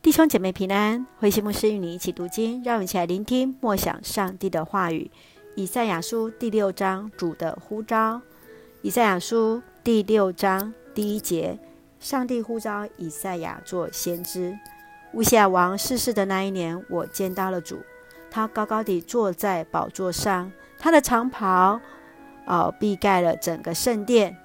弟兄姐妹平安，慧馨牧师与你一起读经，让我们一起来聆听默想上帝的话语。以赛亚书第六章主的呼召。以赛亚书第六章第一节，上帝呼召以赛亚做先知。乌西亚王逝世的那一年，我见到了主，他高高地坐在宝座上，他的长袍哦蔽盖了整个圣殿，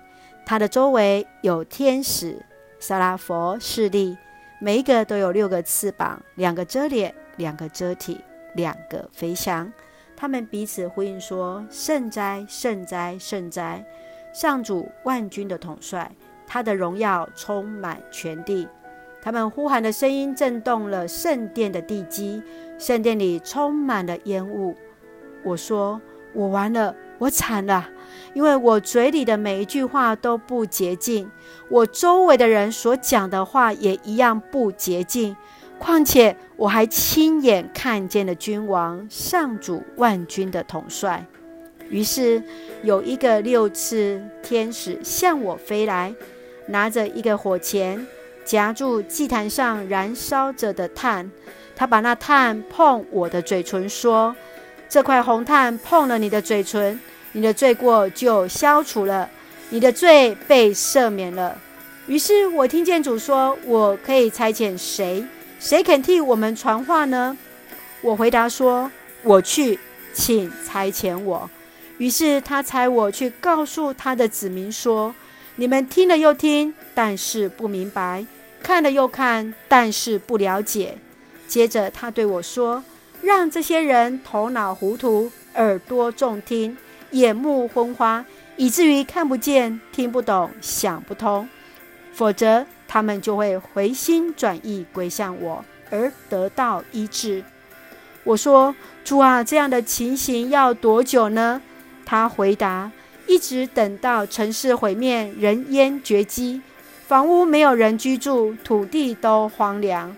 他的周围有天使撒拉弗侍立。每一个都有六个翅膀，两个遮脸，两个遮体，两个飞翔。他们彼此呼应说：“圣哉，圣哉，圣哉！上主万军的统帅，他的荣耀充满全地。”他们呼喊的声音震动了圣殿的地基，圣殿里充满了烟雾。我说：“我完了。”我惨了，因为我嘴里的每一句话都不洁净，我周围的人所讲的话也一样不洁净。况且我还亲眼看见了君王、上主万军的统帅。于是有一个六翅天使向我飞来，拿着一个火钳，夹住祭坛上燃烧着的炭。他把那炭碰我的嘴唇，说：“这块红炭碰了你的嘴唇。”你的罪过就消除了，你的罪被赦免了。于是我听见主说：“我可以差遣谁？谁肯替我们传话呢？”我回答说：“我去，请差遣我。”于是他差我去告诉他的子民说：“你们听了又听，但是不明白；看了又看，但是不了解。”接着他对我说：“让这些人头脑糊涂，耳朵重听。”眼目昏花，以至于看不见、听不懂、想不通，否则他们就会回心转意归向我，而得到医治。我说：“主啊，这样的情形要多久呢？”他回答：“一直等到城市毁灭，人烟绝迹，房屋没有人居住，土地都荒凉。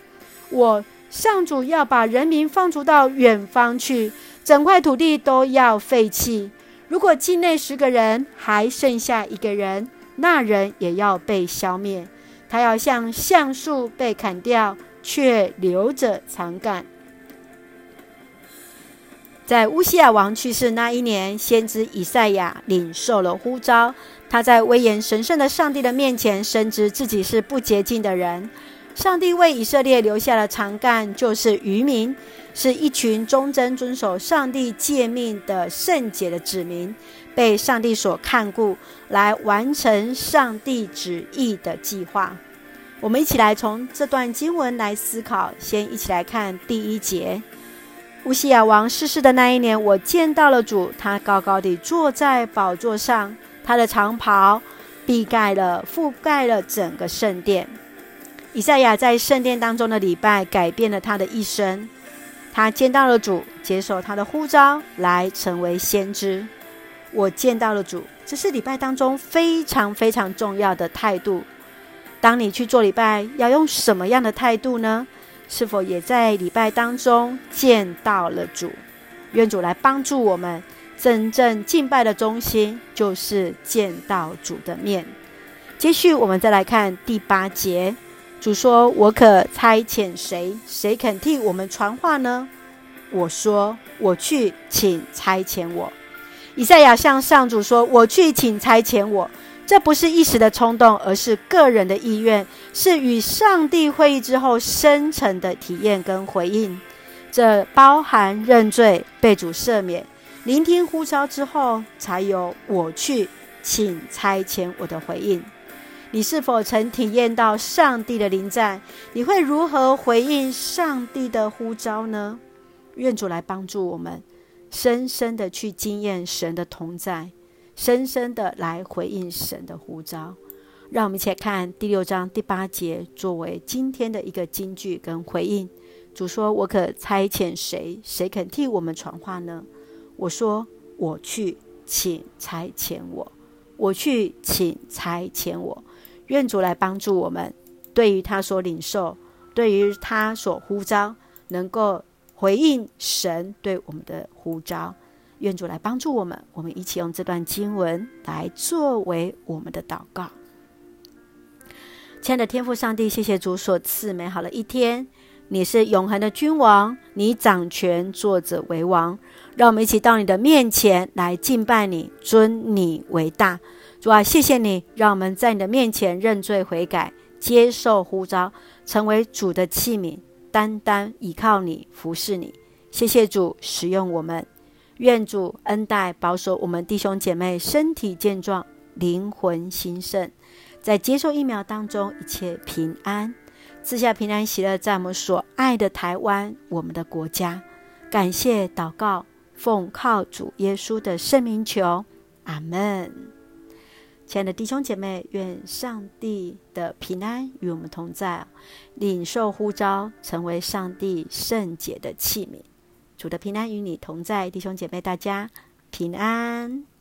我上主要把人民放逐到远方去，整块土地都要废弃。”如果境内十个人还剩下一个人，那人也要被消灭。他要像橡树被砍掉，却留着长干。在乌西亚王去世那一年，先知以赛亚领受了呼召，他在威严神圣的上帝的面前，深知自己是不洁净的人。上帝为以色列留下了长干，就是余民，是一群忠贞遵守上帝诫命的圣洁的子民，被上帝所看顾，来完成上帝旨意的计划。我们一起来从这段经文来思考，先一起来看第一节：乌西亚王逝世的那一年，我见到了主，他高高地坐在宝座上，他的长袍蔽盖了、覆盖了整个圣殿。以赛亚在圣殿当中的礼拜，改变了他的一生。他见到了主，接受他的呼召，来成为先知。我见到了主，这是礼拜当中非常非常重要的态度。当你去做礼拜，要用什么样的态度呢？是否也在礼拜当中见到了主？愿主来帮助我们。真正敬拜的中心，就是见到主的面。接续，我们再来看第八节。主说：“我可差遣谁？谁肯替我们传话呢？”我说：“我去，请差遣我。”以赛亚向上主说：“我去，请差遣我。”这不是一时的冲动，而是个人的意愿，是与上帝会议之后深层的体验跟回应。这包含认罪、被主赦免、聆听呼召之后，才有“我去，请差遣我”的回应。你是否曾体验到上帝的临在？你会如何回应上帝的呼召呢？愿主来帮助我们，深深的去经验神的同在，深深的来回应神的呼召。让我们一起来看第六章第八节，作为今天的一个金句跟回应。主说：“我可差遣谁？谁肯替我们传话呢？”我说：“我去，请差遣我。我去，请差遣我。”愿主来帮助我们，对于他所领受，对于他所呼召，能够回应神对我们的呼召。愿主来帮助我们，我们一起用这段经文来作为我们的祷告。亲爱的天父上帝，谢谢主所赐美好的一天。你是永恒的君王，你掌权，坐者为王。让我们一起到你的面前来敬拜你，尊你为大。主啊，谢谢你，让我们在你的面前认罪悔改，接受呼召，成为主的器皿，单单依靠你，服侍你。谢谢主使用我们，愿主恩待保守我们弟兄姐妹身体健壮，灵魂兴盛，在接受疫苗当中一切平安，赐下平安喜乐，在我们所爱的台湾，我们的国家。感谢祷告，奉靠主耶稣的圣名求，阿门。亲爱的弟兄姐妹，愿上帝的平安与我们同在，领受呼召，成为上帝圣洁的器皿。主的平安与你同在，弟兄姐妹，大家平安。